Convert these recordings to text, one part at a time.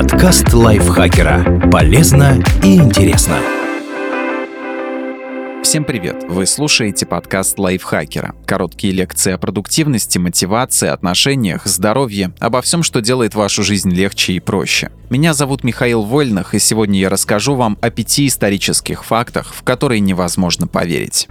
Подкаст лайфхакера. Полезно и интересно. Всем привет! Вы слушаете подкаст лайфхакера. Короткие лекции о продуктивности, мотивации, отношениях, здоровье, обо всем, что делает вашу жизнь легче и проще. Меня зовут Михаил Вольных, и сегодня я расскажу вам о пяти исторических фактах, в которые невозможно поверить.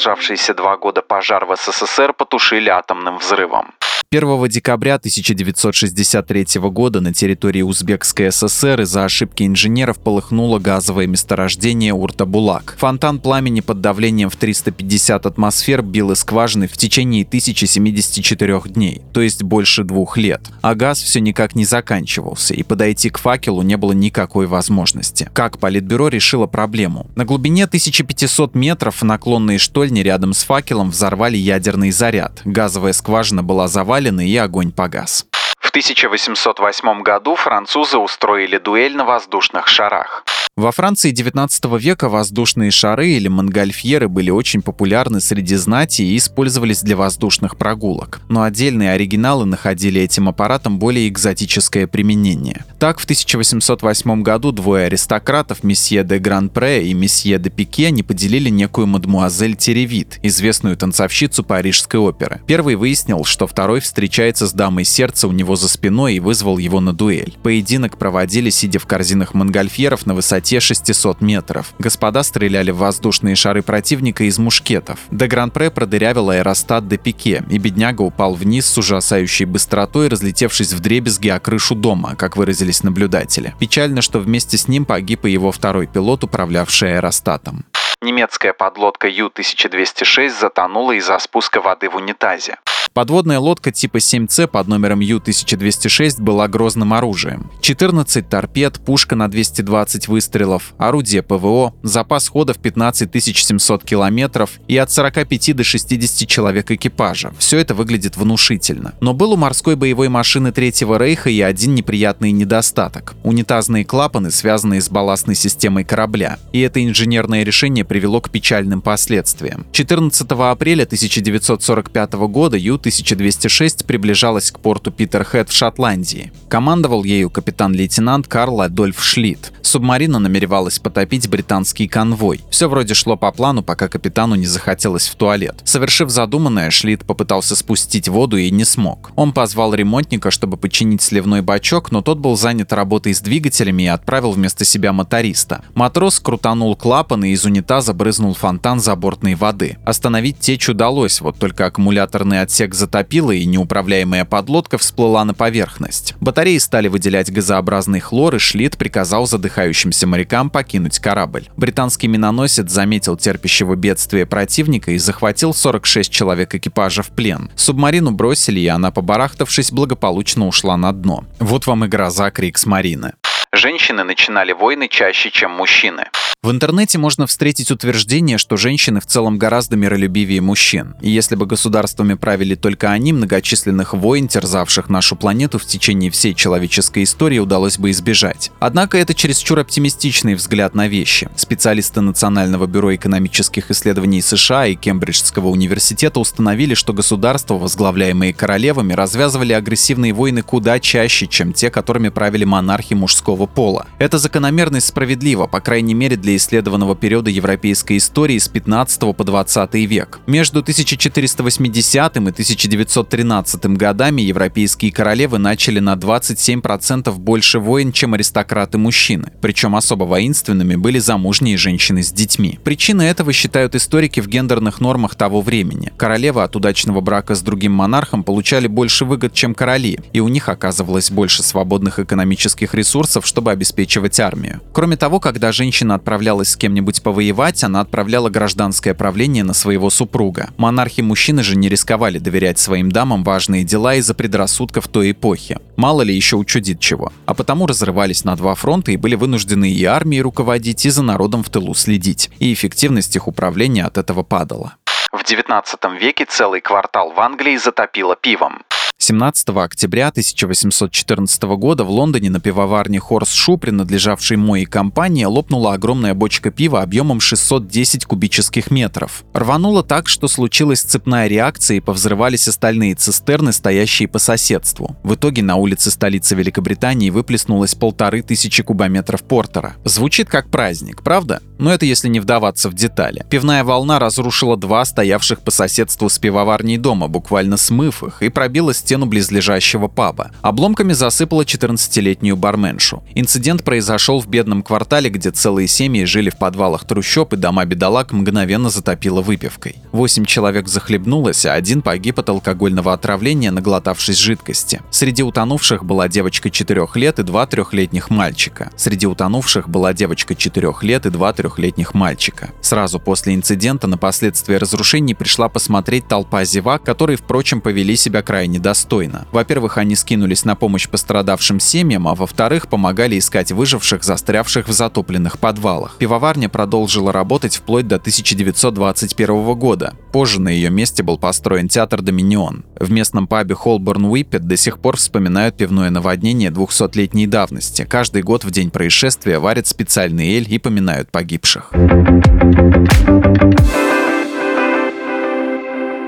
Продолжавшийся два года пожар в СССР потушили атомным взрывом. 1 декабря 1963 года на территории Узбекской ССР из-за ошибки инженеров полыхнуло газовое месторождение Уртабулак. Фонтан пламени под давлением в 350 атмосфер бил из скважины в течение 1074 дней, то есть больше двух лет. А газ все никак не заканчивался, и подойти к факелу не было никакой возможности. Как Политбюро решило проблему? На глубине 1500 метров наклонные штольни рядом с факелом взорвали ядерный заряд. Газовая скважина была завалена развалины и огонь погас. В 1808 году французы устроили дуэль на воздушных шарах. Во Франции 19 века воздушные шары или монгольфьеры были очень популярны среди знати и использовались для воздушных прогулок. Но отдельные оригиналы находили этим аппаратом более экзотическое применение. Так, в 1808 году двое аристократов, месье де Гран-Пре и месье де Пике, не поделили некую мадмуазель Теревит, известную танцовщицу Парижской оперы. Первый выяснил, что второй встречается с дамой сердца у него за спиной и вызвал его на дуэль. Поединок проводили, сидя в корзинах монгольфьеров на высоте высоте 600 метров. Господа стреляли в воздушные шары противника из мушкетов. Де Гран-Пре продырявил аэростат до пике, и бедняга упал вниз с ужасающей быстротой, разлетевшись в дребезги о крышу дома, как выразились наблюдатели. Печально, что вместе с ним погиб и его второй пилот, управлявший аэростатом. Немецкая подлодка Ю-1206 затонула из-за спуска воды в унитазе. Подводная лодка типа 7С под номером Ю-1206 была грозным оружием. 14 торпед, пушка на 220 выстрелов, орудие ПВО, запас хода в 15 700 километров и от 45 до 60 человек экипажа. Все это выглядит внушительно. Но был у морской боевой машины Третьего Рейха и один неприятный недостаток – унитазные клапаны, связанные с балластной системой корабля. И это инженерное решение привело к печальным последствиям. 14 апреля 1945 года Ю 1206 приближалась к порту Питерхед в Шотландии. Командовал ею капитан-лейтенант Карл Адольф Шлит. Субмарина намеревалась потопить британский конвой. Все вроде шло по плану, пока капитану не захотелось в туалет. Совершив задуманное, Шлит попытался спустить воду и не смог. Он позвал ремонтника, чтобы починить сливной бачок, но тот был занят работой с двигателями и отправил вместо себя моториста. Матрос крутанул клапан и из унитаза брызнул фонтан забортной воды. Остановить течь удалось, вот только аккумуляторный отсек отсек затопило и неуправляемая подлодка всплыла на поверхность. Батареи стали выделять газообразный хлор, и Шлит приказал задыхающимся морякам покинуть корабль. Британский миноносец заметил терпящего бедствия противника и захватил 46 человек экипажа в плен. Субмарину бросили, и она, побарахтавшись, благополучно ушла на дно. Вот вам и гроза Крикс-Марины. Женщины начинали войны чаще, чем мужчины. В интернете можно встретить утверждение, что женщины в целом гораздо миролюбивее мужчин. И если бы государствами правили только они, многочисленных войн, терзавших нашу планету в течение всей человеческой истории, удалось бы избежать. Однако это чересчур оптимистичный взгляд на вещи. Специалисты Национального бюро экономических исследований США и Кембриджского университета установили, что государства, возглавляемые королевами, развязывали агрессивные войны куда чаще, чем те, которыми правили монархи мужского пола. Это закономерность справедлива, по крайней мере для для исследованного периода европейской истории с 15 по 20 век. Между 1480 и 1913 годами европейские королевы начали на 27% больше войн, чем аристократы-мужчины. Причем особо воинственными были замужние женщины с детьми. Причиной этого считают историки в гендерных нормах того времени. Королевы от удачного брака с другим монархом получали больше выгод, чем короли, и у них оказывалось больше свободных экономических ресурсов, чтобы обеспечивать армию. Кроме того, когда женщина отправлялась отправлялась с кем-нибудь повоевать, она отправляла гражданское правление на своего супруга. Монархи-мужчины же не рисковали доверять своим дамам важные дела из-за предрассудков той эпохи. Мало ли еще учудит чего. А потому разрывались на два фронта и были вынуждены и армией руководить, и за народом в тылу следить. И эффективность их управления от этого падала. В 19 веке целый квартал в Англии затопило пивом. 17 октября 1814 года в Лондоне на пивоварне Хорс Шу, принадлежавшей Мои компании, лопнула огромная бочка пива объемом 610 кубических метров. Рвануло так, что случилась цепная реакция и повзрывались остальные цистерны, стоящие по соседству. В итоге на улице столицы Великобритании выплеснулось полторы тысячи кубометров портера. Звучит как праздник, правда? Но это если не вдаваться в детали. Пивная волна разрушила два стоявших по соседству с пивоварней дома, буквально смыв их, и пробила стену близлежащего паба. Обломками засыпала 14-летнюю барменшу. Инцидент произошел в бедном квартале, где целые семьи жили в подвалах трущоб, и дома бедолаг мгновенно затопило выпивкой. Восемь человек захлебнулось, а один погиб от алкогольного отравления, наглотавшись жидкости. Среди утонувших была девочка 4 лет и два трехлетних мальчика. Среди утонувших была девочка 4 лет и два трехлетних мальчика. Сразу после инцидента на последствия разрушений пришла посмотреть толпа зевак, которые, впрочем, повели себя крайне достойно. Во-первых, они скинулись на помощь пострадавшим семьям, а во-вторых, помогали искать выживших, застрявших в затопленных подвалах. Пивоварня продолжила работать вплоть до 1921 года. Позже на ее месте был построен театр «Доминион». В местном пабе Холборн Уиппет до сих пор вспоминают пивное наводнение 200-летней давности. Каждый год в день происшествия варят специальный эль и поминают погибших.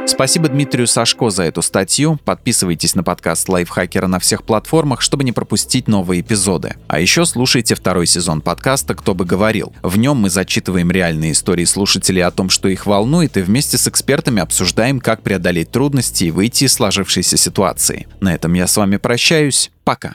Спасибо Дмитрию Сашко за эту статью. Подписывайтесь на подкаст Лайфхакера на всех платформах, чтобы не пропустить новые эпизоды. А еще слушайте второй сезон подкаста «Кто бы говорил». В нем мы зачитываем реальные истории слушателей о том, что их волнует, и вместе с экспертами обсуждаем, как преодолеть трудности и выйти из сложившейся ситуации. На этом я с вами прощаюсь. Пока.